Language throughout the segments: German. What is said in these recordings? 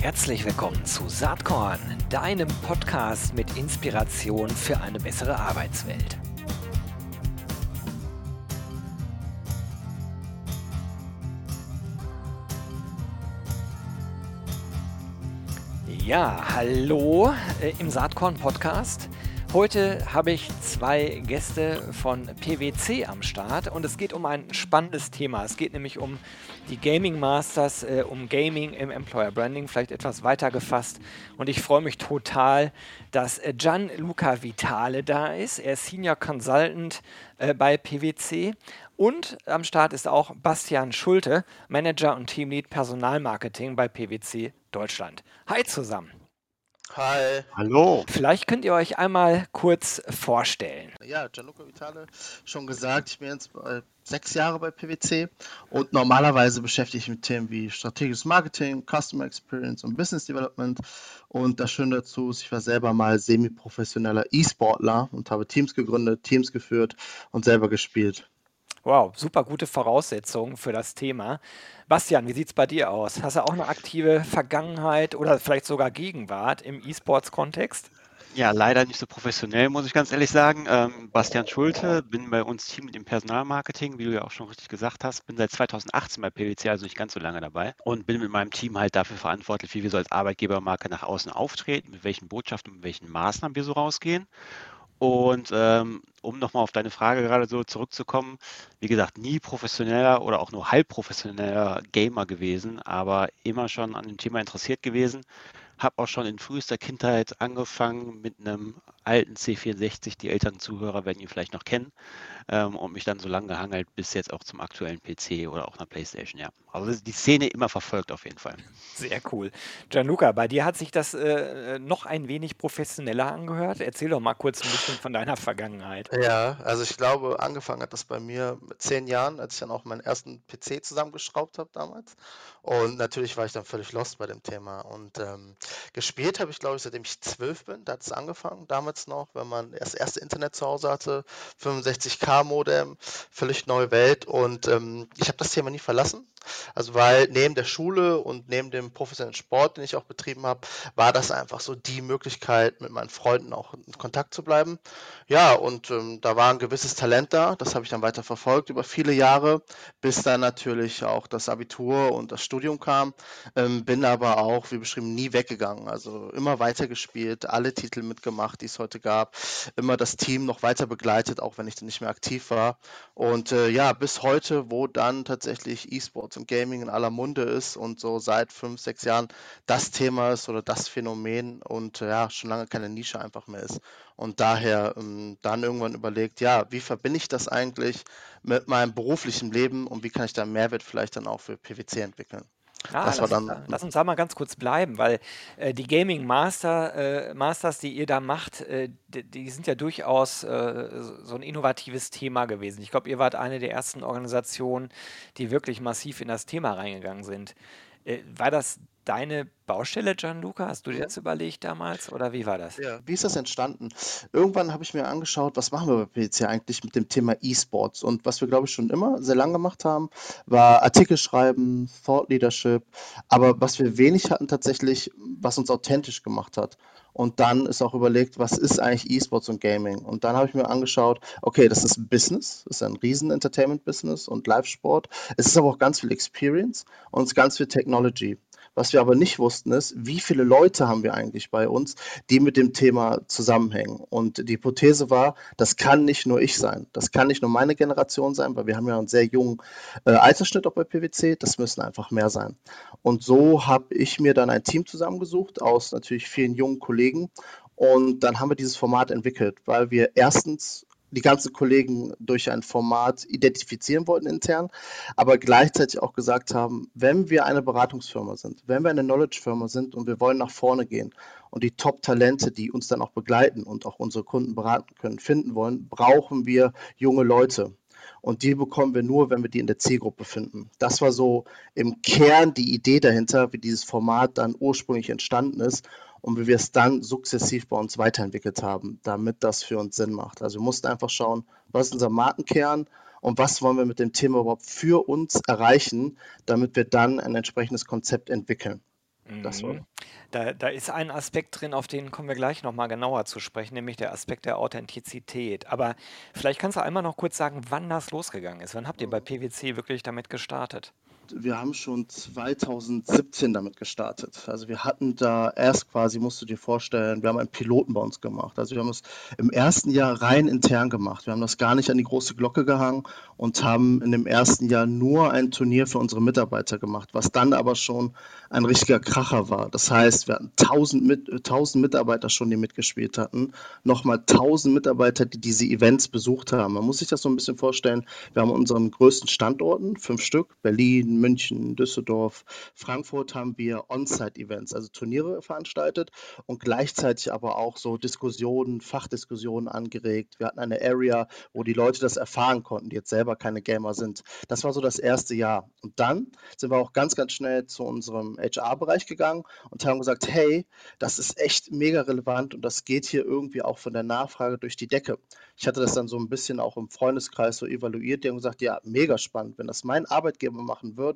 Herzlich willkommen zu Saatkorn, deinem Podcast mit Inspiration für eine bessere Arbeitswelt. Ja, hallo äh, im Saatkorn Podcast. Heute habe ich zwei Gäste von PwC am Start und es geht um ein spannendes Thema. Es geht nämlich um die Gaming Masters, äh, um Gaming im Employer Branding, vielleicht etwas weiter gefasst. Und ich freue mich total, dass äh, Gianluca Vitale da ist. Er ist Senior Consultant äh, bei PwC und am Start ist auch Bastian Schulte, Manager und Teamlead Personalmarketing bei PwC Deutschland. Hi zusammen. Hi. Hallo. Vielleicht könnt ihr euch einmal kurz vorstellen. Ja, Gianluca Vitale, schon gesagt, ich bin jetzt sechs Jahre bei PwC und normalerweise beschäftige ich mich mit Themen wie strategisches Marketing, Customer Experience und Business Development. Und das Schöne dazu ist, ich war selber mal semi-professioneller E-Sportler und habe Teams gegründet, Teams geführt und selber gespielt. Wow, super gute Voraussetzungen für das Thema. Bastian, wie sieht es bei dir aus? Hast du auch eine aktive Vergangenheit oder vielleicht sogar Gegenwart im E-Sports-Kontext? Ja, leider nicht so professionell, muss ich ganz ehrlich sagen. Ähm, Bastian Schulte, bin bei uns Team mit dem Personalmarketing, wie du ja auch schon richtig gesagt hast. Bin seit 2018 bei PwC, also nicht ganz so lange dabei. Und bin mit meinem Team halt dafür verantwortlich, wie wir so als Arbeitgebermarke nach außen auftreten, mit welchen Botschaften, mit welchen Maßnahmen wir so rausgehen. Und ähm, um nochmal auf deine Frage gerade so zurückzukommen, wie gesagt, nie professioneller oder auch nur halb professioneller Gamer gewesen, aber immer schon an dem Thema interessiert gewesen. Habe auch schon in frühester Kindheit angefangen mit einem alten C64, die älteren Zuhörer werden ihn vielleicht noch kennen, ähm, und mich dann so lange gehangelt bis jetzt auch zum aktuellen PC oder auch einer Playstation, ja. Also die Szene immer verfolgt auf jeden Fall. Sehr cool. Gianluca, bei dir hat sich das äh, noch ein wenig professioneller angehört. Erzähl doch mal kurz ein bisschen von deiner Vergangenheit. Ja, also ich glaube, angefangen hat das bei mir mit zehn Jahren, als ich dann auch meinen ersten PC zusammengeschraubt habe damals. Und natürlich war ich dann völlig lost bei dem Thema. Und ähm, gespielt habe ich, glaube ich, seitdem ich zwölf bin. Da hat es angefangen, damals noch, wenn man das erste Internet zu Hause hatte, 65K-Modem, völlig neue Welt. Und ähm, ich habe das Thema nie verlassen. Also weil neben der Schule und neben dem professionellen Sport, den ich auch betrieben habe, war das einfach so die Möglichkeit, mit meinen Freunden auch in Kontakt zu bleiben. Ja, und ähm, da war ein gewisses Talent da, das habe ich dann weiter verfolgt über viele Jahre, bis dann natürlich auch das Abitur und das Studium kam. Ähm, bin aber auch, wie beschrieben, nie weggegangen. Also immer weiter gespielt, alle Titel mitgemacht, die es heute gab, immer das Team noch weiter begleitet, auch wenn ich dann nicht mehr aktiv war. Und äh, ja, bis heute, wo dann tatsächlich E-Sport Und Gaming in aller Munde ist und so seit fünf, sechs Jahren das Thema ist oder das Phänomen und ja, schon lange keine Nische einfach mehr ist. Und daher ähm, dann irgendwann überlegt, ja, wie verbinde ich das eigentlich mit meinem beruflichen Leben und wie kann ich da Mehrwert vielleicht dann auch für PwC entwickeln? Ah, das lass, war dann, lass uns da mal ganz kurz bleiben, weil äh, die Gaming Master, äh, Masters, die ihr da macht, äh, die, die, sind ja durchaus äh, so ein innovatives Thema gewesen. Ich glaube, ihr wart eine der ersten Organisationen, die wirklich massiv in das Thema reingegangen sind. Äh, war das deine Baustelle, Gianluca? Hast du dir das überlegt damals oder wie war das? Ja. Wie ist das entstanden? Irgendwann habe ich mir angeschaut, was machen wir bei PC eigentlich mit dem Thema E-Sports? Und was wir, glaube ich, schon immer sehr lange gemacht haben, war Artikel schreiben, Thought Leadership, aber was wir wenig hatten tatsächlich, was uns authentisch gemacht hat. Und dann ist auch überlegt, was ist eigentlich E-Sports und Gaming? Und dann habe ich mir angeschaut, okay, das ist ein Business, das ist ein riesen Entertainment-Business und Live-Sport. Es ist aber auch ganz viel Experience und ganz viel Technology. Was wir aber nicht wussten, ist, wie viele Leute haben wir eigentlich bei uns, die mit dem Thema zusammenhängen. Und die Hypothese war, das kann nicht nur ich sein. Das kann nicht nur meine Generation sein, weil wir haben ja einen sehr jungen äh, Altersschnitt auch bei PwC. Das müssen einfach mehr sein. Und so habe ich mir dann ein Team zusammengesucht aus natürlich vielen jungen Kollegen. Und dann haben wir dieses Format entwickelt, weil wir erstens die ganzen Kollegen durch ein Format identifizieren wollten intern, aber gleichzeitig auch gesagt haben, wenn wir eine Beratungsfirma sind, wenn wir eine Knowledge-Firma sind und wir wollen nach vorne gehen und die Top-Talente, die uns dann auch begleiten und auch unsere Kunden beraten können, finden wollen, brauchen wir junge Leute. Und die bekommen wir nur, wenn wir die in der Zielgruppe finden. Das war so im Kern die Idee dahinter, wie dieses Format dann ursprünglich entstanden ist und wie wir es dann sukzessiv bei uns weiterentwickelt haben, damit das für uns Sinn macht. Also wir mussten einfach schauen, was ist unser Markenkern und was wollen wir mit dem Thema überhaupt für uns erreichen, damit wir dann ein entsprechendes Konzept entwickeln. Mhm. Da, da ist ein Aspekt drin, auf den kommen wir gleich nochmal genauer zu sprechen, nämlich der Aspekt der Authentizität. Aber vielleicht kannst du einmal noch kurz sagen, wann das losgegangen ist. Wann habt ihr bei PwC wirklich damit gestartet? Wir haben schon 2017 damit gestartet. Also wir hatten da erst quasi, musst du dir vorstellen, wir haben einen Piloten bei uns gemacht. Also wir haben es im ersten Jahr rein intern gemacht. Wir haben das gar nicht an die große Glocke gehangen und haben in dem ersten Jahr nur ein Turnier für unsere Mitarbeiter gemacht, was dann aber schon ein richtiger Kracher war. Das heißt, wir hatten 1000, mit, 1000 Mitarbeiter schon, die mitgespielt hatten, nochmal 1000 Mitarbeiter, die diese Events besucht haben. Man muss sich das so ein bisschen vorstellen. Wir haben unseren größten Standorten, fünf Stück, Berlin, München, Düsseldorf, Frankfurt haben wir On-Site-Events, also Turniere veranstaltet und gleichzeitig aber auch so Diskussionen, Fachdiskussionen angeregt. Wir hatten eine Area, wo die Leute das erfahren konnten, die jetzt selber keine Gamer sind. Das war so das erste Jahr. Und dann sind wir auch ganz, ganz schnell zu unserem HR-Bereich gegangen und haben gesagt, hey, das ist echt mega relevant und das geht hier irgendwie auch von der Nachfrage durch die Decke. Ich hatte das dann so ein bisschen auch im Freundeskreis so evaluiert. Die haben gesagt, ja, mega spannend. Wenn das mein Arbeitgeber machen würde,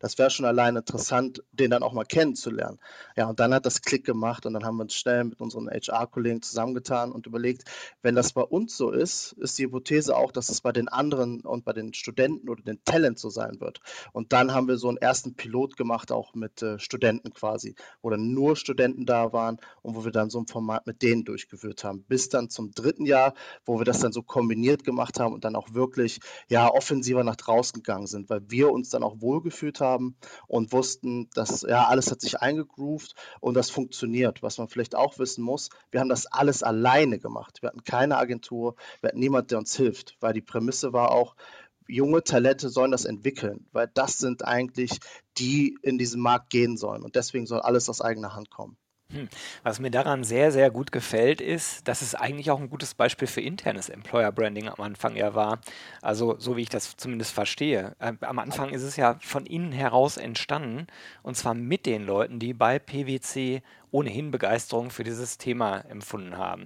das wäre schon allein interessant, den dann auch mal kennenzulernen. Ja, und dann hat das Klick gemacht und dann haben wir uns schnell mit unseren HR-Kollegen zusammengetan und überlegt, wenn das bei uns so ist, ist die Hypothese auch, dass es bei den anderen und bei den Studenten oder den Talent so sein wird. Und dann haben wir so einen ersten Pilot gemacht, auch mit äh, Studenten quasi, wo dann nur Studenten da waren und wo wir dann so ein Format mit denen durchgeführt haben. Bis dann zum dritten Jahr, wo wir das dann so kombiniert gemacht haben und dann auch wirklich ja offensiver nach draußen gegangen sind, weil wir uns dann auch wohlgefühlt haben und wussten, dass ja alles hat sich eingegroovt und das funktioniert. Was man vielleicht auch wissen muss, wir haben das alles alleine gemacht. Wir hatten keine Agentur, wir hatten niemand, der uns hilft, weil die Prämisse war auch, junge Talente sollen das entwickeln, weil das sind eigentlich die in diesen Markt gehen sollen und deswegen soll alles aus eigener Hand kommen. Hm. Was mir daran sehr, sehr gut gefällt, ist, dass es eigentlich auch ein gutes Beispiel für internes Employer Branding am Anfang ja war. Also, so wie ich das zumindest verstehe. Ähm, am Anfang ist es ja von innen heraus entstanden und zwar mit den Leuten, die bei PwC ohnehin Begeisterung für dieses Thema empfunden haben.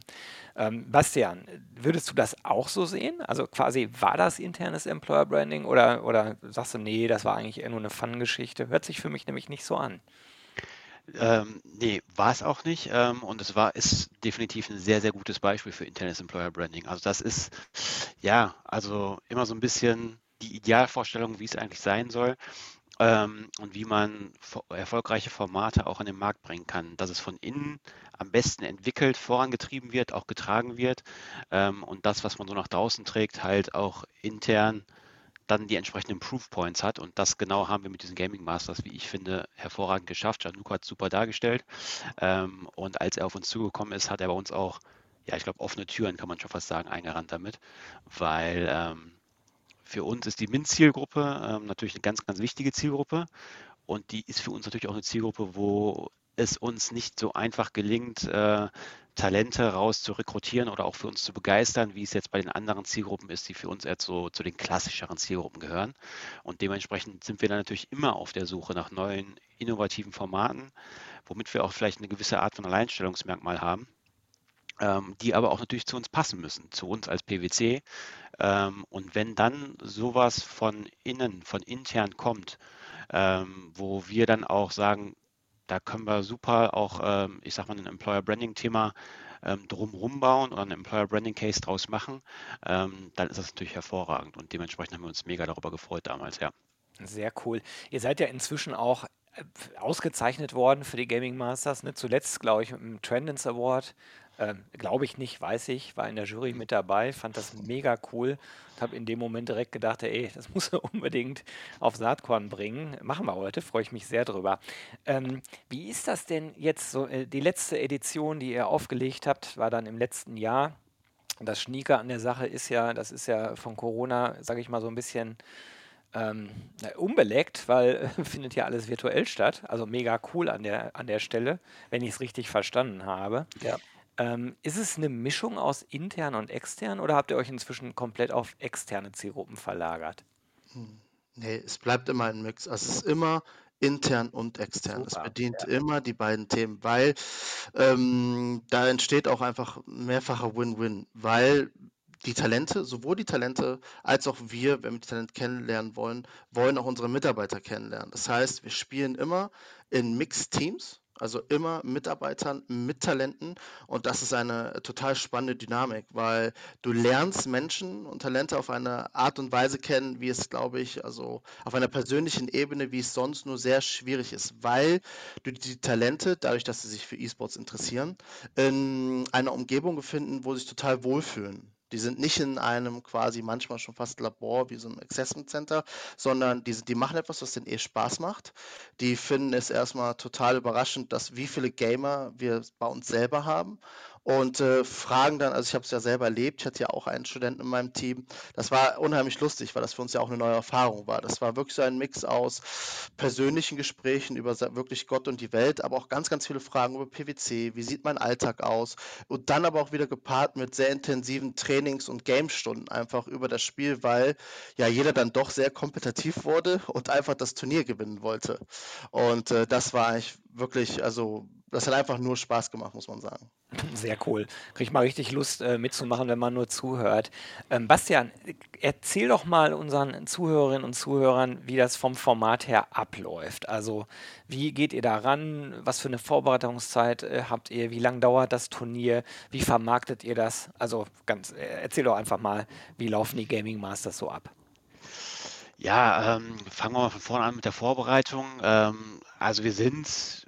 Ähm, Bastian, würdest du das auch so sehen? Also quasi war das internes Employer Branding oder, oder sagst du, nee, das war eigentlich eher nur eine Fun-Geschichte? Hört sich für mich nämlich nicht so an. Ähm, ne, war es auch nicht. Ähm, und es war, ist definitiv ein sehr, sehr gutes Beispiel für internes Employer Branding. Also das ist, ja, also immer so ein bisschen die Idealvorstellung, wie es eigentlich sein soll ähm, und wie man erfolgreiche Formate auch an den Markt bringen kann. Dass es von innen am besten entwickelt, vorangetrieben wird, auch getragen wird ähm, und das, was man so nach draußen trägt, halt auch intern dann die entsprechenden Proof Points hat. Und das genau haben wir mit diesen Gaming Masters, wie ich finde, hervorragend geschafft. Januko hat super dargestellt. Ähm, und als er auf uns zugekommen ist, hat er bei uns auch, ja, ich glaube, offene Türen, kann man schon fast sagen, eingerannt damit. Weil ähm, für uns ist die MINT-Zielgruppe ähm, natürlich eine ganz, ganz wichtige Zielgruppe. Und die ist für uns natürlich auch eine Zielgruppe, wo es uns nicht so einfach gelingt, äh, Talente raus zu rekrutieren oder auch für uns zu begeistern, wie es jetzt bei den anderen Zielgruppen ist, die für uns eher so, zu den klassischeren Zielgruppen gehören. Und dementsprechend sind wir dann natürlich immer auf der Suche nach neuen, innovativen Formaten, womit wir auch vielleicht eine gewisse Art von Alleinstellungsmerkmal haben, ähm, die aber auch natürlich zu uns passen müssen, zu uns als PwC. Ähm, und wenn dann sowas von innen, von intern kommt, ähm, wo wir dann auch sagen, da können wir super auch, ähm, ich sag mal, ein Employer Branding Thema ähm, drumherum bauen oder einen Employer Branding Case draus machen, ähm, dann ist das natürlich hervorragend und dementsprechend haben wir uns mega darüber gefreut damals, ja. Sehr cool. Ihr seid ja inzwischen auch äh, ausgezeichnet worden für die Gaming Masters. Ne? Zuletzt, glaube ich, mit dem Trendance Award ähm, Glaube ich nicht, weiß ich, war in der Jury mit dabei, fand das mega cool. Habe in dem Moment direkt gedacht, ey, das muss er unbedingt auf Saatkorn bringen. Machen wir heute, freue ich mich sehr drüber. Ähm, wie ist das denn jetzt so? Äh, die letzte Edition, die ihr aufgelegt habt, war dann im letzten Jahr. Das Schnieke an der Sache ist ja, das ist ja von Corona, sage ich mal, so ein bisschen ähm, unbeleckt, weil äh, findet ja alles virtuell statt. Also mega cool an der, an der Stelle, wenn ich es richtig verstanden habe. Ja. Ähm, ist es eine Mischung aus intern und extern oder habt ihr euch inzwischen komplett auf externe Zielgruppen verlagert? Hm. Nee, es bleibt immer ein Mix. Also es ist immer intern und extern. Es bedient ja. immer die beiden Themen, weil ähm, da entsteht auch einfach mehrfacher Win-Win, weil die Talente, sowohl die Talente als auch wir, wenn wir die Talente kennenlernen wollen, wollen auch unsere Mitarbeiter kennenlernen. Das heißt, wir spielen immer in Mixed Teams Also immer Mitarbeitern mit Talenten und das ist eine total spannende Dynamik, weil du lernst Menschen und Talente auf eine Art und Weise kennen, wie es, glaube ich, also auf einer persönlichen Ebene, wie es sonst nur sehr schwierig ist, weil du die Talente, dadurch, dass sie sich für E-Sports interessieren, in einer Umgebung befinden, wo sie sich total wohlfühlen. Die sind nicht in einem quasi manchmal schon fast Labor wie so ein Assessment Center, sondern die, die machen etwas, was denen eh Spaß macht. Die finden es erstmal total überraschend, dass wie viele Gamer wir bei uns selber haben und äh, fragen dann, also ich habe es ja selber erlebt, ich hatte ja auch einen Studenten in meinem Team. Das war unheimlich lustig, weil das für uns ja auch eine neue Erfahrung war. Das war wirklich so ein Mix aus persönlichen Gesprächen über wirklich Gott und die Welt, aber auch ganz, ganz viele Fragen über PwC, wie sieht mein Alltag aus und dann aber auch wieder gepaart mit sehr intensiven Trainings- und Gamestunden einfach über das Spiel, weil ja jeder dann doch sehr kompetitiv wurde und einfach das Turnier gewinnen wollte. Und äh, das war eigentlich wirklich, also das hat einfach nur Spaß gemacht, muss man sagen. Sehr cool. Krieg mal richtig Lust äh, mitzumachen, wenn man nur zuhört. Ähm, Bastian, erzähl doch mal unseren Zuhörerinnen und Zuhörern, wie das vom Format her abläuft. Also, wie geht ihr da ran? Was für eine Vorbereitungszeit äh, habt ihr? Wie lange dauert das Turnier? Wie vermarktet ihr das? Also, ganz, äh, erzähl doch einfach mal, wie laufen die Gaming Masters so ab? Ja, ähm, fangen wir mal von vorne an mit der Vorbereitung. Ähm, also wir sind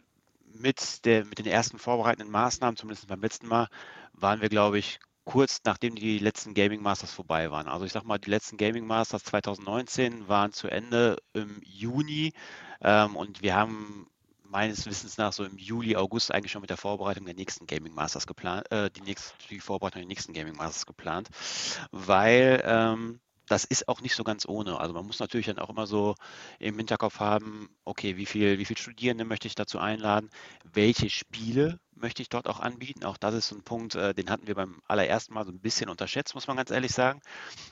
mit, der, mit den ersten vorbereitenden Maßnahmen, zumindest beim letzten Mal, waren wir, glaube ich, kurz nachdem die letzten Gaming Masters vorbei waren. Also ich sag mal, die letzten Gaming Masters 2019 waren zu Ende im Juni ähm, und wir haben meines Wissens nach so im Juli, August eigentlich schon mit der Vorbereitung der nächsten Gaming Masters geplant, äh, die, nächste, die Vorbereitung der nächsten Gaming Masters geplant, weil ähm, das ist auch nicht so ganz ohne. Also man muss natürlich dann auch immer so im Hinterkopf haben, okay, wie viel, wie viel Studierende möchte ich dazu einladen? Welche Spiele möchte ich dort auch anbieten? Auch das ist ein Punkt, äh, den hatten wir beim allerersten Mal so ein bisschen unterschätzt, muss man ganz ehrlich sagen,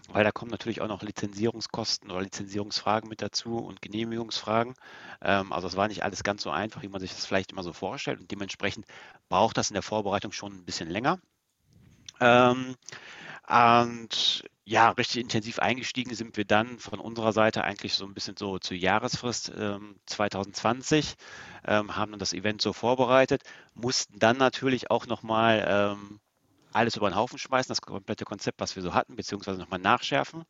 weil da kommen natürlich auch noch Lizenzierungskosten oder Lizenzierungsfragen mit dazu und Genehmigungsfragen. Ähm, also es war nicht alles ganz so einfach, wie man sich das vielleicht immer so vorstellt und dementsprechend braucht das in der Vorbereitung schon ein bisschen länger. Ähm, und ja, richtig intensiv eingestiegen sind wir dann von unserer Seite eigentlich so ein bisschen so zur Jahresfrist ähm, 2020, ähm, haben dann das Event so vorbereitet, mussten dann natürlich auch nochmal ähm, alles über den Haufen schmeißen, das komplette Konzept, was wir so hatten, beziehungsweise nochmal nachschärfen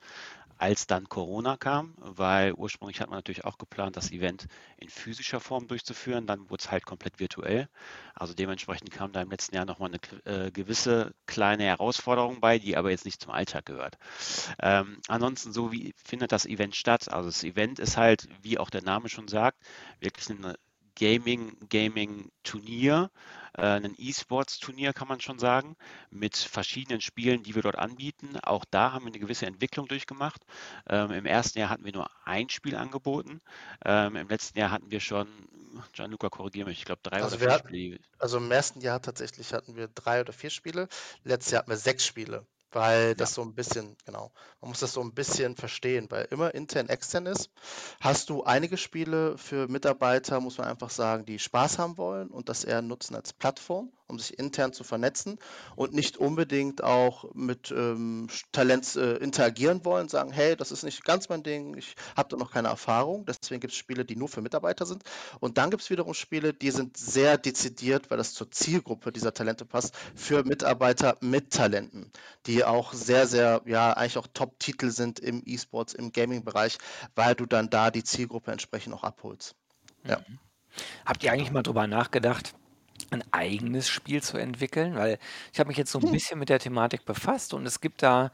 als dann Corona kam, weil ursprünglich hat man natürlich auch geplant, das Event in physischer Form durchzuführen, dann wurde es halt komplett virtuell. Also dementsprechend kam da im letzten Jahr nochmal eine äh, gewisse kleine Herausforderung bei, die aber jetzt nicht zum Alltag gehört. Ähm, ansonsten, so wie findet das Event statt? Also das Event ist halt, wie auch der Name schon sagt, wirklich eine Gaming, Gaming-Turnier, äh, ein E-Sports-Turnier kann man schon sagen, mit verschiedenen Spielen, die wir dort anbieten. Auch da haben wir eine gewisse Entwicklung durchgemacht. Ähm, Im ersten Jahr hatten wir nur ein Spiel angeboten. Ähm, Im letzten Jahr hatten wir schon, Gianluca, korrigiere mich, ich glaube drei Also oder vier hatten, Spiele. also im ersten Jahr tatsächlich hatten wir drei oder vier Spiele. Letztes Jahr hatten wir sechs Spiele. Weil das so ein bisschen, genau, man muss das so ein bisschen verstehen, weil immer intern, extern ist. Hast du einige Spiele für Mitarbeiter, muss man einfach sagen, die Spaß haben wollen und das eher nutzen als Plattform, um sich intern zu vernetzen und nicht unbedingt auch mit ähm, Talents äh, interagieren wollen, sagen, hey, das ist nicht ganz mein Ding, ich habe da noch keine Erfahrung. Deswegen gibt es Spiele, die nur für Mitarbeiter sind. Und dann gibt es wiederum Spiele, die sind sehr dezidiert, weil das zur Zielgruppe dieser Talente passt, für Mitarbeiter mit Talenten, die auch sehr, sehr, ja, eigentlich auch Top-Titel sind im E-Sports, im Gaming-Bereich, weil du dann da die Zielgruppe entsprechend auch abholst. Ja. Mhm. Habt ihr eigentlich mal drüber nachgedacht, ein eigenes Spiel zu entwickeln? Weil ich habe mich jetzt so ein hm. bisschen mit der Thematik befasst und es gibt da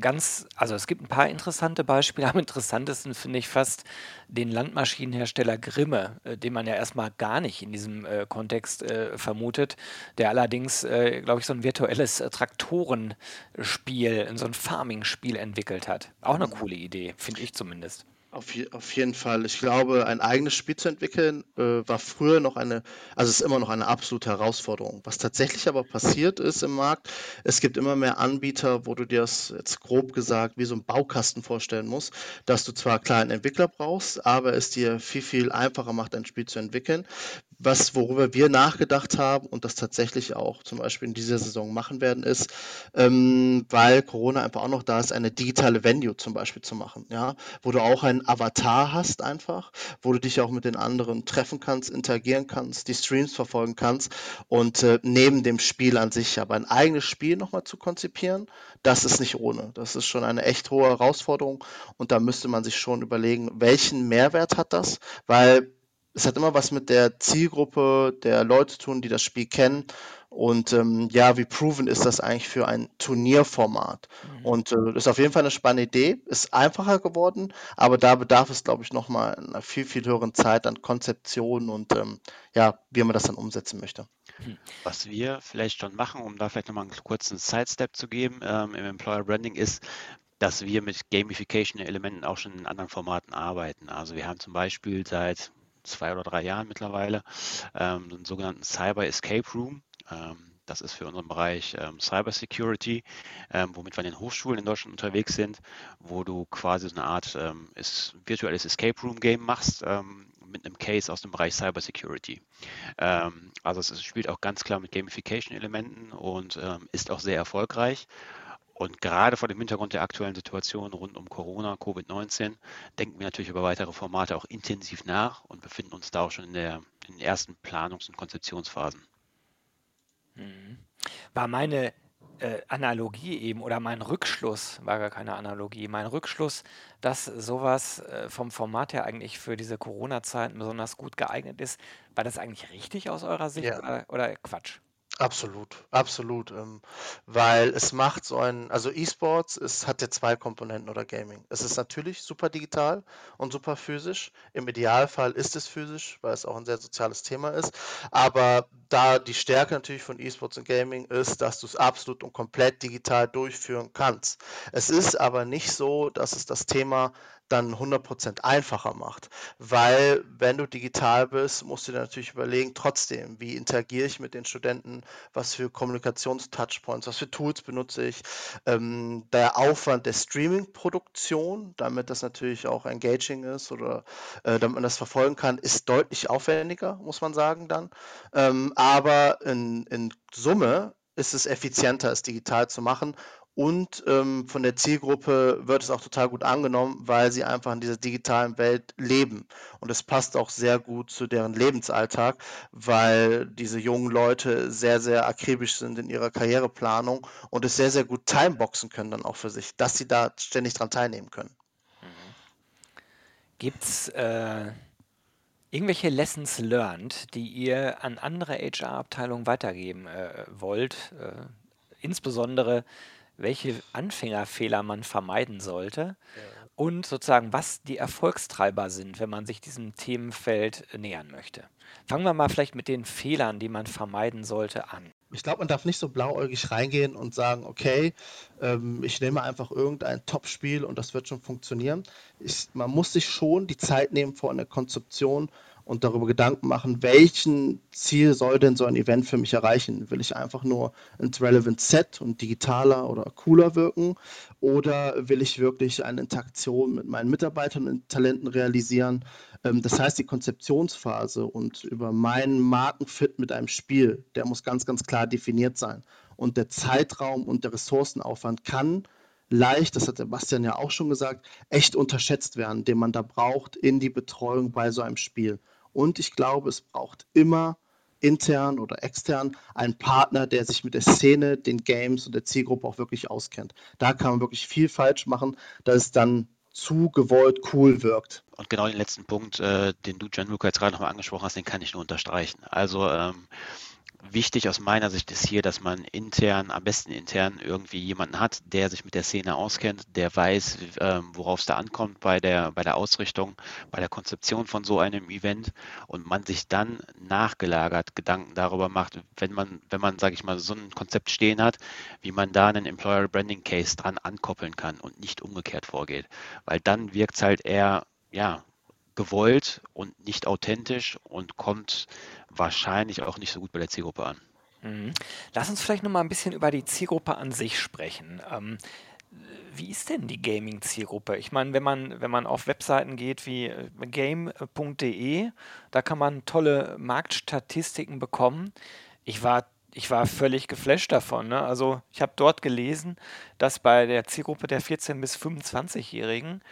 ganz, also es gibt ein paar interessante Beispiele. Am interessantesten finde ich fast den Landmaschinenhersteller Grimme, äh, den man ja erstmal gar nicht in diesem äh, Kontext äh, vermutet, der allerdings, äh, glaube ich, so ein virtuelles äh, Traktorenspiel, so ein Farming-Spiel entwickelt hat. Auch eine coole Idee, finde ich zumindest. Auf, auf jeden Fall. Ich glaube, ein eigenes Spiel zu entwickeln, äh, war früher noch eine, also ist immer noch eine absolute Herausforderung. Was tatsächlich aber passiert ist im Markt, es gibt immer mehr Anbieter, wo du dir das jetzt grob gesagt wie so ein Baukasten vorstellen musst, dass du zwar klar einen Entwickler brauchst, aber es dir viel, viel einfacher macht, ein Spiel zu entwickeln. Was, worüber wir nachgedacht haben und das tatsächlich auch zum Beispiel in dieser Saison machen werden, ist, ähm, weil Corona einfach auch noch da ist, eine digitale Venue zum Beispiel zu machen, ja, wo du auch einen Avatar hast einfach, wo du dich auch mit den anderen treffen kannst, interagieren kannst, die Streams verfolgen kannst und äh, neben dem Spiel an sich aber ein eigenes Spiel nochmal zu konzipieren, das ist nicht ohne. Das ist schon eine echt hohe Herausforderung und da müsste man sich schon überlegen, welchen Mehrwert hat das, weil es hat immer was mit der Zielgruppe der Leute zu tun, die das Spiel kennen. Und ähm, ja, wie proven ist das eigentlich für ein Turnierformat? Mhm. Und äh, ist auf jeden Fall eine spannende Idee, ist einfacher geworden, aber da bedarf es, glaube ich, nochmal einer viel, viel höheren Zeit an Konzeption und ähm, ja, wie man das dann umsetzen möchte. Hm. Was wir vielleicht schon machen, um da vielleicht nochmal einen kurzen Sidestep zu geben ähm, im Employer Branding, ist, dass wir mit Gamification-Elementen auch schon in anderen Formaten arbeiten. Also wir haben zum Beispiel seit zwei oder drei Jahren mittlerweile, ähm, einen sogenannten Cyber Escape Room. Ähm, das ist für unseren Bereich ähm, Cyber Security, ähm, womit wir in den Hochschulen in Deutschland unterwegs sind, wo du quasi so eine Art ähm, ist, virtuelles Escape Room Game machst ähm, mit einem Case aus dem Bereich Cyber Security. Ähm, also es spielt auch ganz klar mit Gamification-Elementen und ähm, ist auch sehr erfolgreich. Und gerade vor dem Hintergrund der aktuellen Situation rund um Corona, Covid-19, denken wir natürlich über weitere Formate auch intensiv nach und befinden uns da auch schon in, der, in den ersten Planungs- und Konzeptionsphasen. Mhm. War meine äh, Analogie eben oder mein Rückschluss, war gar keine Analogie, mein Rückschluss, dass sowas äh, vom Format her eigentlich für diese Corona-Zeiten besonders gut geeignet ist, war das eigentlich richtig aus eurer Sicht Ja. oder, oder Quatsch? Absolut, absolut, ähm, weil es macht so ein, also E-Sports es hat ja zwei Komponenten oder Gaming. Es ist natürlich super digital und super physisch. Im Idealfall ist es physisch, weil es auch ein sehr soziales Thema ist. Aber da die Stärke natürlich von E-Sports und Gaming ist, dass du es absolut und komplett digital durchführen kannst. Es ist aber nicht so, dass es das Thema dann 100% einfacher macht. Weil wenn du digital bist, musst du dir natürlich überlegen, trotzdem, wie interagiere ich mit den Studenten, was für Kommunikationstouchpoints, was für Tools benutze ich. Ähm, der Aufwand der Streaming-Produktion, damit das natürlich auch engaging ist oder äh, damit man das verfolgen kann, ist deutlich aufwendiger, muss man sagen dann. Ähm, aber in, in Summe ist es effizienter, es digital zu machen und ähm, von der Zielgruppe wird es auch total gut angenommen, weil sie einfach in dieser digitalen Welt leben. Und es passt auch sehr gut zu deren Lebensalltag, weil diese jungen Leute sehr, sehr akribisch sind in ihrer Karriereplanung und es sehr, sehr gut timeboxen können dann auch für sich, dass sie da ständig dran teilnehmen können. Mhm. Gibt es äh, irgendwelche Lessons learned, die ihr an andere HR-Abteilungen weitergeben äh, wollt? Äh, insbesondere welche Anfängerfehler man vermeiden sollte und sozusagen, was die Erfolgstreiber sind, wenn man sich diesem Themenfeld nähern möchte. Fangen wir mal vielleicht mit den Fehlern, die man vermeiden sollte, an. Ich glaube, man darf nicht so blauäugig reingehen und sagen, okay, ähm, ich nehme einfach irgendein Top-Spiel und das wird schon funktionieren. Ich, man muss sich schon die Zeit nehmen vor einer Konzeption und darüber Gedanken machen, welchen Ziel soll denn so ein Event für mich erreichen? Will ich einfach nur ins Relevant Set und digitaler oder cooler wirken? Oder will ich wirklich eine Interaktion mit meinen Mitarbeitern und Talenten realisieren? Ähm, das heißt, die Konzeptionsphase und über meinen Markenfit mit einem Spiel, der muss ganz, ganz klar definiert sein. Und der Zeitraum und der Ressourcenaufwand kann leicht, das hat Sebastian ja auch schon gesagt, echt unterschätzt werden, den man da braucht in die Betreuung bei so einem Spiel. Und ich glaube, es braucht immer intern oder extern einen Partner, der sich mit der Szene, den Games und der Zielgruppe auch wirklich auskennt. Da kann man wirklich viel falsch machen, dass es dann zu gewollt cool wirkt. Und genau den letzten Punkt, äh, den du, Gianluca, jetzt gerade nochmal angesprochen hast, den kann ich nur unterstreichen. Also ähm, Wichtig aus meiner Sicht ist hier, dass man intern, am besten intern irgendwie jemanden hat, der sich mit der Szene auskennt, der weiß, ähm, worauf es da ankommt bei der, bei der Ausrichtung, bei der Konzeption von so einem Event und man sich dann nachgelagert Gedanken darüber macht, wenn man, wenn man, sage ich mal, so ein Konzept stehen hat, wie man da einen Employer Branding Case dran ankoppeln kann und nicht umgekehrt vorgeht. Weil dann wirkt es halt eher, ja, gewollt und nicht authentisch und kommt wahrscheinlich auch nicht so gut bei der Zielgruppe an. Mhm. Lass uns vielleicht noch mal ein bisschen über die Zielgruppe an sich sprechen. Ähm, wie ist denn die Gaming-Zielgruppe? Ich meine, wenn man, wenn man auf Webseiten geht wie äh, game.de, da kann man tolle Marktstatistiken bekommen. Ich war, ich war völlig geflasht davon. Ne? Also ich habe dort gelesen, dass bei der Zielgruppe der 14- bis 25-Jährigen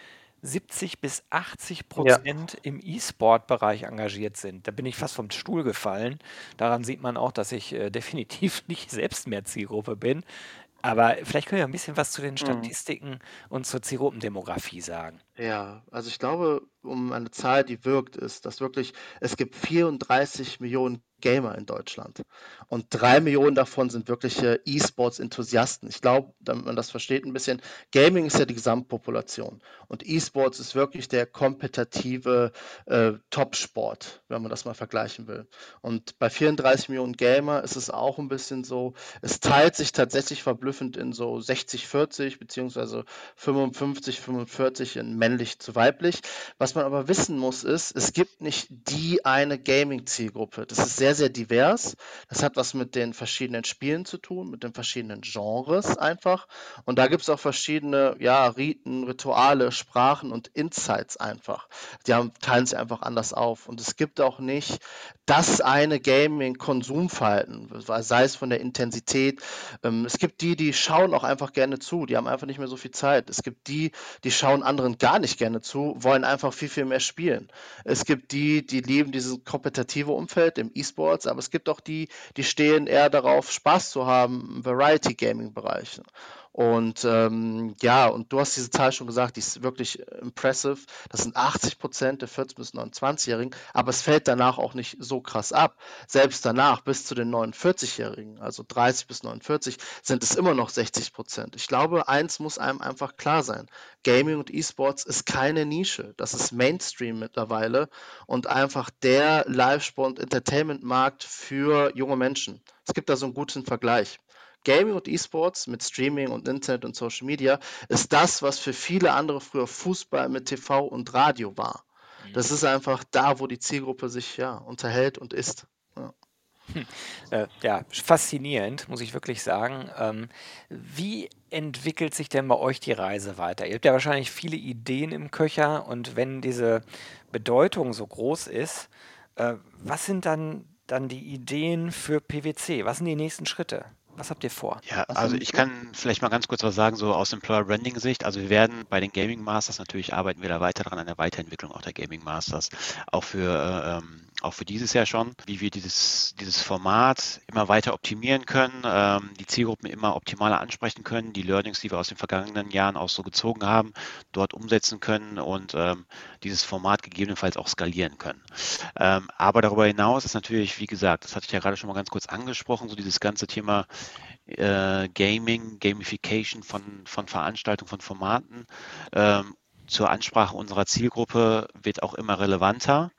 70 bis 80 Prozent ja. im E-Sport-Bereich engagiert sind. Da bin ich fast vom Stuhl gefallen. Daran sieht man auch, dass ich äh, definitiv nicht selbst mehr Zielgruppe bin. Aber vielleicht können wir ein bisschen was zu den mhm. Statistiken mhm. und zur Zielgruppendemografie sagen. Ja, also ich glaube, um eine Zahl, die wirkt, ist, dass wirklich, es gibt 34 Millionen Gamer in Deutschland. Und drei Millionen davon sind wirkliche E-Sports-Enthusiasten. Ich glaube, damit man das versteht ein bisschen, Gaming ist ja die Gesamtpopulation. Und E-Sports ist wirklich der kompetitive äh, Top-Sport, wenn man das mal vergleichen will. Und bei 34 Millionen Gamer ist es auch ein bisschen so, es teilt sich tatsächlich verblüffend in so 60-40 beziehungsweise 55-45 in männlich zu weiblich. Was man aber wissen muss, ist, es gibt nicht die eine Gaming-Zielgruppe. Das ist sehr, sehr divers. Das hat was mit den verschiedenen Spielen zu tun, mit den verschiedenen Genres einfach. Und da gibt es auch verschiedene, ja, Riten, Rituale, Sprachen und Insights einfach. Die haben, teilen sich einfach anders auf. Und es gibt auch nicht das eine Gaming-Konsumverhalten, sei es von der Intensität. Ähm, es gibt die, die schauen auch einfach gerne zu, die haben einfach nicht mehr so viel Zeit. Es gibt die, die schauen anderen gar nicht gerne zu, wollen einfach viel, viel mehr spielen. Es gibt die, die lieben dieses kompetitive Umfeld im E-Sports, aber es gibt auch die, die stehen eher darauf, Spaß zu haben im Variety-Gaming-Bereich. Und ähm, ja, und du hast diese Zahl schon gesagt, die ist wirklich impressive. Das sind 80 Prozent der 14- bis 29-Jährigen, aber es fällt danach auch nicht so krass ab. Selbst danach, bis zu den 49-Jährigen, also 30 bis 49, sind es immer noch 60 Prozent. Ich glaube, eins muss einem einfach klar sein. Gaming und E-Sports ist keine Nische. Das ist Mainstream mittlerweile und einfach der Live-Sport- und Entertainment-Markt für junge Menschen. Es gibt da so einen guten Vergleich. Gaming und E-Sports mit Streaming und Internet und Social Media ist das, was für viele andere früher Fußball mit TV und Radio war. Mhm. Das ist einfach da, wo die Zielgruppe sich ja unterhält und ist. Ja. Hm. Äh, ja, faszinierend, muss ich wirklich sagen. Ähm, wie entwickelt sich denn bei euch die Reise weiter? Ihr habt ja wahrscheinlich viele Ideen im Köcher und wenn diese Bedeutung so groß ist, äh, was sind dann, dann die Ideen für PwC? Was sind die nächsten Schritte? Was habt ihr vor? Ja, also ich kann vielleicht mal ganz kurz was sagen, so aus Employer Branding Sicht. Also wir werden bei den Gaming Masters natürlich arbeiten wir da weiter dran an der Weiterentwicklung auch der Gaming Masters. Auch für äh, ähm, auch für dieses Jahr schon, wie wir dieses, dieses Format immer weiter optimieren können, ähm, die Zielgruppen immer optimaler ansprechen können, die Learnings, die wir aus den vergangenen Jahren auch so gezogen haben, dort umsetzen können und ähm, dieses Format gegebenenfalls auch skalieren können. Ähm, aber darüber hinaus ist natürlich, wie gesagt, das hatte ich ja gerade schon mal ganz kurz angesprochen, so dieses ganze Thema äh, Gaming, Gamification von, von Veranstaltungen, von Formaten ähm, zur Ansprache unserer Zielgruppe wird auch immer relevanter.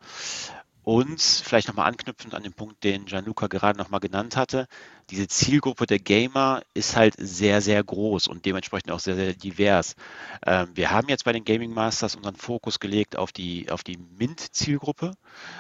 Und vielleicht nochmal anknüpfend an den Punkt, den Gianluca gerade nochmal genannt hatte, diese Zielgruppe der Gamer ist halt sehr, sehr groß und dementsprechend auch sehr, sehr divers. Ähm, wir haben jetzt bei den Gaming Masters unseren Fokus gelegt auf die, auf die MINT-Zielgruppe.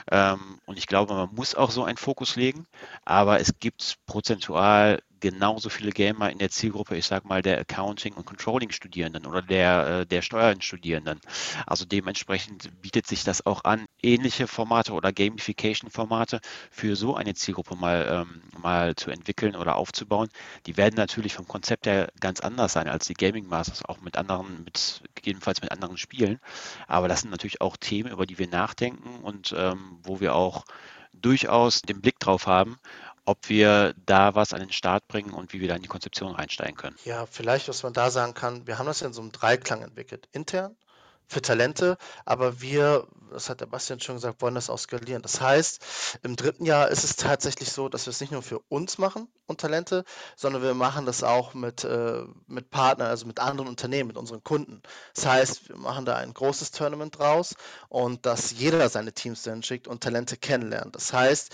Ähm, und ich glaube, man muss auch so einen Fokus legen, aber es gibt prozentual genauso viele Gamer in der Zielgruppe, ich sage mal, der Accounting- und Controlling-Studierenden oder der, äh, der Steuern-Studierenden. Also dementsprechend bietet sich das auch an, ähnliche Formate oder Gamification-Formate für so eine Zielgruppe mal, ähm, mal zu entwickeln oder aufzubauen. Die werden natürlich vom Konzept her ganz anders sein als die Gaming Masters, auch mit anderen, mit gegebenenfalls mit anderen Spielen. Aber das sind natürlich auch Themen, über die wir nachdenken und ähm, wo wir auch durchaus den Blick drauf haben, ob wir da was an den Start bringen und wie wir da in die Konzeption reinsteigen können. Ja, vielleicht, was man da sagen kann, wir haben das ja in so einem Dreiklang entwickelt. Intern, für Talente, aber wir, das hat der Bastian schon gesagt, wollen das auch skalieren. Das heißt, im dritten Jahr ist es tatsächlich so, dass wir es nicht nur für uns machen und Talente, sondern wir machen das auch mit, äh, mit Partnern, also mit anderen Unternehmen, mit unseren Kunden. Das heißt, wir machen da ein großes Tournament draus und dass jeder seine Teams dann schickt und Talente kennenlernt. Das heißt,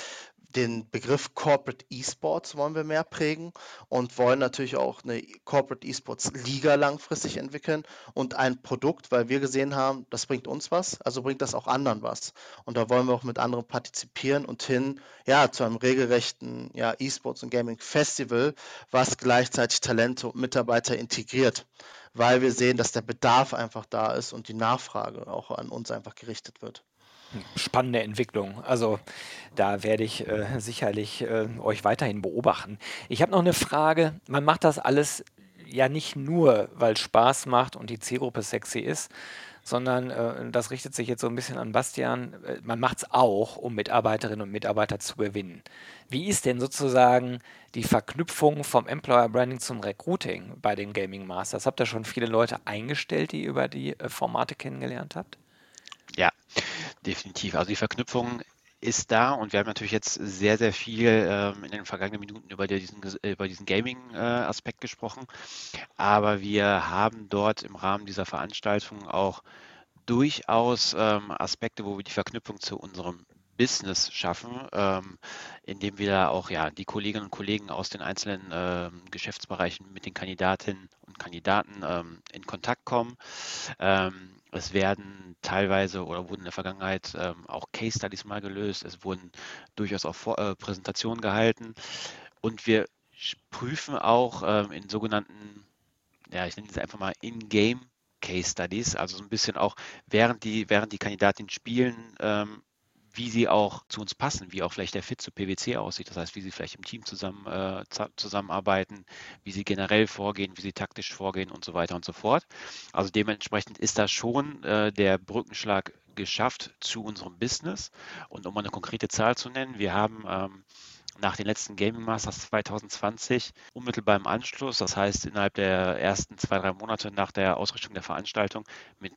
den Begriff Corporate Esports wollen wir mehr prägen und wollen natürlich auch eine Corporate Esports Liga langfristig entwickeln und ein Produkt, weil wir gesehen haben, das bringt uns was, also bringt das auch anderen was. Und da wollen wir auch mit anderen partizipieren und hin, ja, zu einem regelrechten ja, Esports und Gaming Festival, was gleichzeitig Talente und Mitarbeiter integriert, weil wir sehen, dass der Bedarf einfach da ist und die Nachfrage auch an uns einfach gerichtet wird spannende Entwicklung. Also da werde ich äh, sicherlich äh, euch weiterhin beobachten. Ich habe noch eine Frage. Man macht das alles ja nicht nur, weil Spaß macht und die Zielgruppe sexy ist, sondern äh, das richtet sich jetzt so ein bisschen an Bastian. Äh, man macht es auch, um Mitarbeiterinnen und Mitarbeiter zu gewinnen. Wie ist denn sozusagen die Verknüpfung vom Employer Branding zum Recruiting bei den Gaming Masters? Habt ihr schon viele Leute eingestellt, die ihr über die äh, Formate kennengelernt habt? Definitiv. Also die Verknüpfung ist da und wir haben natürlich jetzt sehr, sehr viel ähm, in den vergangenen Minuten über diesen, über diesen Gaming-Aspekt äh, gesprochen. Aber wir haben dort im Rahmen dieser Veranstaltung auch durchaus ähm, Aspekte, wo wir die Verknüpfung zu unserem Business schaffen, ähm, indem wir da auch ja, die Kolleginnen und Kollegen aus den einzelnen ähm, Geschäftsbereichen mit den Kandidatinnen und Kandidaten ähm, in Kontakt kommen. Es werden teilweise oder wurden in der Vergangenheit ähm, auch Case Studies mal gelöst. Es wurden durchaus auch Vor äh, Präsentationen gehalten. Und wir prüfen auch ähm, in sogenannten, ja, ich nenne es einfach mal In-Game Case Studies, also so ein bisschen auch während die, während die Kandidatinnen spielen, ähm, wie sie auch zu uns passen, wie auch vielleicht der Fit zu PwC aussieht, das heißt, wie sie vielleicht im Team zusammen, äh, zusammenarbeiten, wie sie generell vorgehen, wie sie taktisch vorgehen und so weiter und so fort. Also dementsprechend ist da schon äh, der Brückenschlag geschafft zu unserem Business. Und um eine konkrete Zahl zu nennen, wir haben ähm, nach den letzten Gaming Masters 2020 unmittelbar im Anschluss, das heißt innerhalb der ersten zwei, drei Monate nach der Ausrichtung der Veranstaltung, mit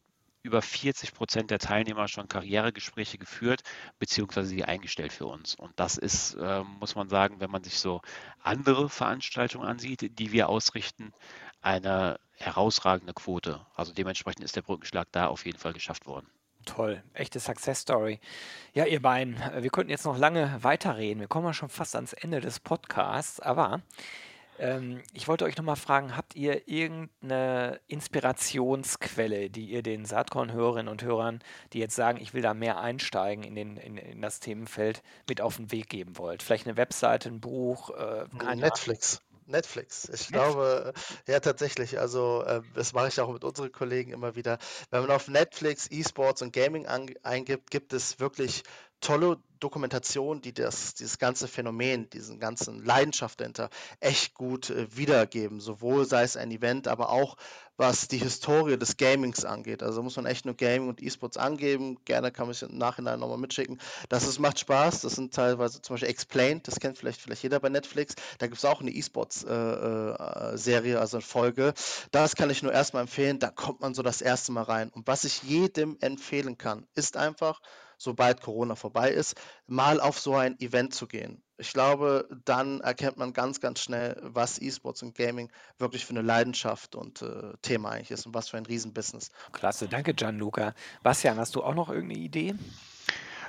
über 40 Prozent der Teilnehmer schon Karrieregespräche geführt, beziehungsweise sie eingestellt für uns. Und das ist, äh, muss man sagen, wenn man sich so andere Veranstaltungen ansieht, die wir ausrichten, eine herausragende Quote. Also dementsprechend ist der Brückenschlag da auf jeden Fall geschafft worden. Toll, echte Success Story. Ja, ihr beiden, wir könnten jetzt noch lange weiterreden. Wir kommen ja schon fast ans Ende des Podcasts, aber ähm, ich wollte euch nochmal fragen, habt ihr irgendeine Inspirationsquelle, die ihr den Saatkorn-Hörerinnen und Hörern, die jetzt sagen, ich will da mehr einsteigen in, den, in, in das Themenfeld, mit auf den Weg geben wollt? Vielleicht eine Webseite, ein Buch? Äh, Nein, Netflix. Netflix. Ich glaube, ja, tatsächlich. Also, äh, das mache ich auch mit unseren Kollegen immer wieder. Wenn man auf Netflix E-Sports und Gaming eingibt, gibt es wirklich tolle Dokumentation, die das, dieses ganze Phänomen, diesen ganzen Leidenschaft dahinter echt gut äh, wiedergeben. Sowohl sei es ein Event, aber auch was die Historie des Gamings angeht. Also muss man echt nur Gaming und E-Sports angeben. Gerne kann man es im Nachhinein nochmal mitschicken. Das ist, macht Spaß. Das sind teilweise zum Beispiel Explained, das kennt vielleicht, vielleicht jeder bei Netflix. Da gibt es auch eine E-Sports-Serie, äh, äh, also eine Folge. Das kann ich nur erstmal empfehlen. Da kommt man so das erste Mal rein. Und was ich jedem empfehlen kann, ist einfach, sobald Corona vorbei ist, mal auf so ein Event zu gehen. Ich glaube, dann erkennt man ganz, ganz schnell, was E-Sports und Gaming wirklich für eine Leidenschaft und äh, Thema eigentlich ist und was für ein Riesenbusiness. Klasse, danke Gianluca. Bastian, hast du auch noch irgendeine Idee?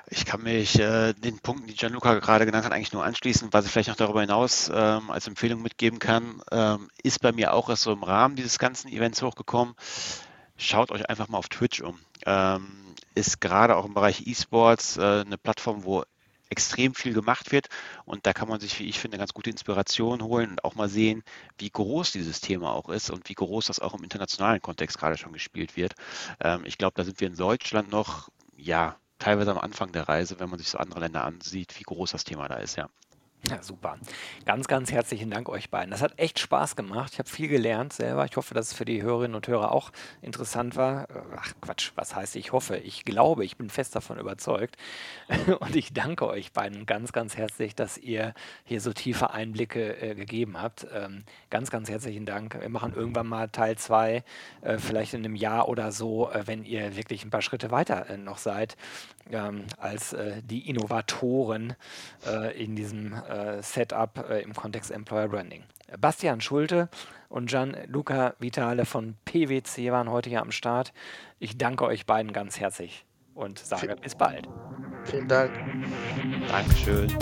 Ich kann mich äh, den Punkten, die Gianluca gerade genannt hat, eigentlich nur anschließen. Was ich vielleicht noch darüber hinaus ähm, als Empfehlung mitgeben kann, ähm, ist bei mir auch erst so im Rahmen dieses ganzen Events hochgekommen. Schaut euch einfach mal auf Twitch um. Ähm, ist gerade auch im Bereich E-Sports äh, eine Plattform, wo extrem viel gemacht wird und da kann man sich, wie ich finde, ganz gute Inspiration holen und auch mal sehen, wie groß dieses Thema auch ist und wie groß das auch im internationalen Kontext gerade schon gespielt wird. Ähm, ich glaube, da sind wir in Deutschland noch, ja, teilweise am Anfang der Reise, wenn man sich so andere Länder ansieht, wie groß das Thema da ist, ja. Ja, super. Ganz, ganz herzlichen Dank euch beiden. Das hat echt Spaß gemacht. Ich habe viel gelernt selber. Ich hoffe, dass es für die Hörerinnen und Hörer auch interessant war. Äh, ach Quatsch, was heißt ich hoffe? Ich glaube, ich bin fest davon überzeugt. Und ich danke euch beiden ganz, ganz herzlich, dass ihr hier so tiefe Einblicke äh, gegeben habt. Ähm, ganz, ganz herzlichen Dank. Wir machen irgendwann mal Teil 2, äh, vielleicht in einem Jahr oder so, äh, wenn ihr wirklich ein paar Schritte weiter äh, noch seid, ähm, als äh, die Innovatoren in diesem Setup äh, im Kontext Employer Branding. Bastian Schulte und Gianluca Vitale von PwC waren heute hier am Start. Ich danke euch beiden ganz herzlich und sage bis bald. Vielen Dank. Dankeschön.